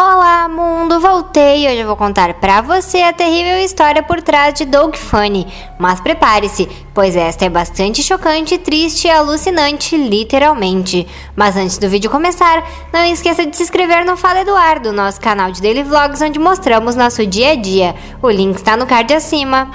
Olá, mundo! Voltei! Hoje eu vou contar pra você a terrível história por trás de Doug Funny. Mas prepare-se, pois esta é bastante chocante, triste e alucinante, literalmente. Mas antes do vídeo começar, não esqueça de se inscrever no Fala Eduardo, nosso canal de daily vlogs onde mostramos nosso dia a dia. O link está no card acima.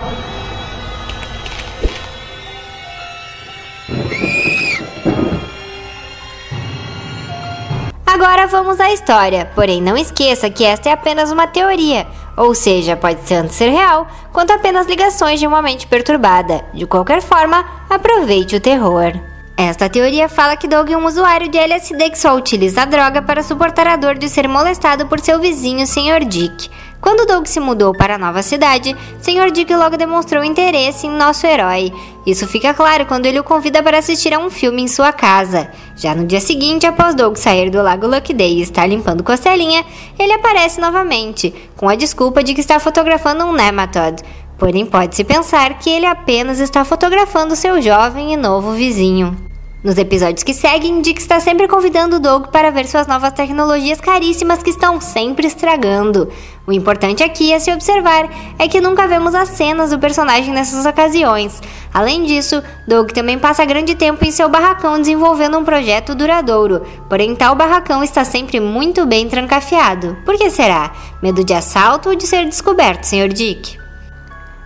Agora vamos à história, porém não esqueça que esta é apenas uma teoria, ou seja, pode tanto ser real quanto apenas ligações de uma mente perturbada. De qualquer forma, aproveite o terror. Esta teoria fala que Doug é um usuário de LSD que só utiliza a droga para suportar a dor de ser molestado por seu vizinho, Sr. Dick. Quando Doug se mudou para a nova cidade, Sr. Dick logo demonstrou interesse em nosso herói. Isso fica claro quando ele o convida para assistir a um filme em sua casa. Já no dia seguinte, após Doug sair do Lago Luck Day e estar limpando costelinha, ele aparece novamente, com a desculpa de que está fotografando um nematode. Porém, pode-se pensar que ele apenas está fotografando seu jovem e novo vizinho. Nos episódios que seguem, Dick está sempre convidando Doug para ver suas novas tecnologias caríssimas que estão sempre estragando. O importante aqui a se observar é que nunca vemos as cenas do personagem nessas ocasiões. Além disso, Doug também passa grande tempo em seu barracão desenvolvendo um projeto duradouro, porém tal barracão está sempre muito bem trancafiado. Por que será? Medo de assalto ou de ser descoberto, Sr. Dick?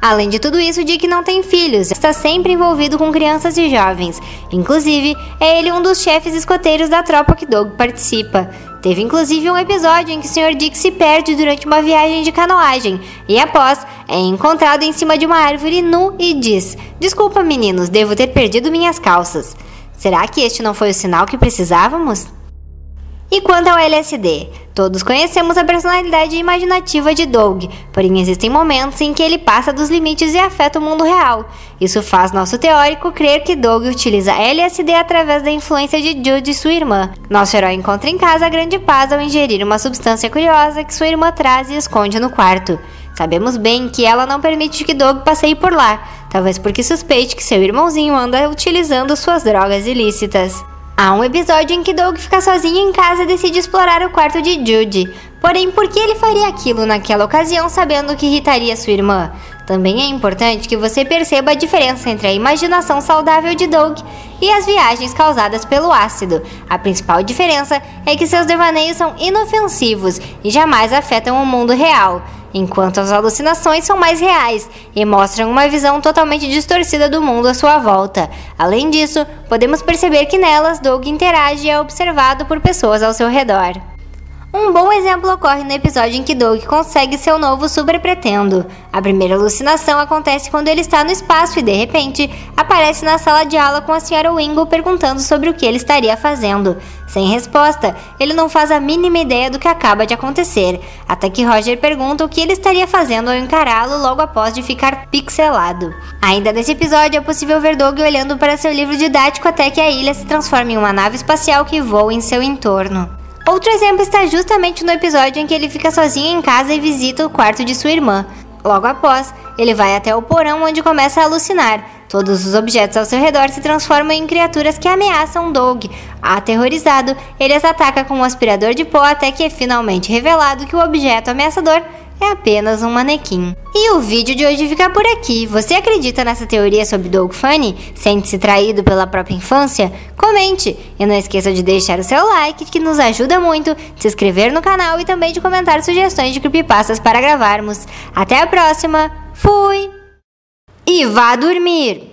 Além de tudo isso, Dick não tem filhos, está sempre envolvido com crianças e jovens. Inclusive, é ele um dos chefes escoteiros da tropa que Doug participa. Teve inclusive um episódio em que o Sr. Dick se perde durante uma viagem de canoagem e, após, é encontrado em cima de uma árvore nu e diz: Desculpa, meninos, devo ter perdido minhas calças. Será que este não foi o sinal que precisávamos? E quanto ao LSD? Todos conhecemos a personalidade imaginativa de Doug, porém existem momentos em que ele passa dos limites e afeta o mundo real. Isso faz nosso teórico crer que Doug utiliza LSD através da influência de Jude e sua irmã. Nosso herói encontra em casa a grande paz ao ingerir uma substância curiosa que sua irmã traz e esconde no quarto. Sabemos bem que ela não permite que Doug passeie por lá, talvez porque suspeite que seu irmãozinho anda utilizando suas drogas ilícitas. Há um episódio em que Doug fica sozinho em casa e decide explorar o quarto de Judy. Porém, por que ele faria aquilo naquela ocasião sabendo que irritaria sua irmã? Também é importante que você perceba a diferença entre a imaginação saudável de Doug e as viagens causadas pelo ácido. A principal diferença é que seus devaneios são inofensivos e jamais afetam o mundo real enquanto as alucinações são mais reais e mostram uma visão totalmente distorcida do mundo à sua volta. Além disso, podemos perceber que nelas Doug interage e é observado por pessoas ao seu redor. Um bom exemplo ocorre no episódio em que Doug consegue seu novo super pretendo. A primeira alucinação acontece quando ele está no espaço e, de repente, aparece na sala de aula com a senhora Wingle perguntando sobre o que ele estaria fazendo. Sem resposta, ele não faz a mínima ideia do que acaba de acontecer, até que Roger pergunta o que ele estaria fazendo ao encará-lo logo após de ficar pixelado. Ainda nesse episódio, é possível ver Doug olhando para seu livro didático até que a ilha se transforme em uma nave espacial que voa em seu entorno. Outro exemplo está justamente no episódio em que ele fica sozinho em casa e visita o quarto de sua irmã. Logo após, ele vai até o porão onde começa a alucinar. Todos os objetos ao seu redor se transformam em criaturas que ameaçam Doug. Aterrorizado, ele as ataca com um aspirador de pó até que é finalmente revelado que o objeto ameaçador é apenas um manequim. E o vídeo de hoje fica por aqui. Você acredita nessa teoria sobre Doug Funny? Sente-se traído pela própria infância? Comente! E não esqueça de deixar o seu like, que nos ajuda muito, de se inscrever no canal e também de comentar sugestões de creepypastas para gravarmos. Até a próxima! Fui! E vá dormir!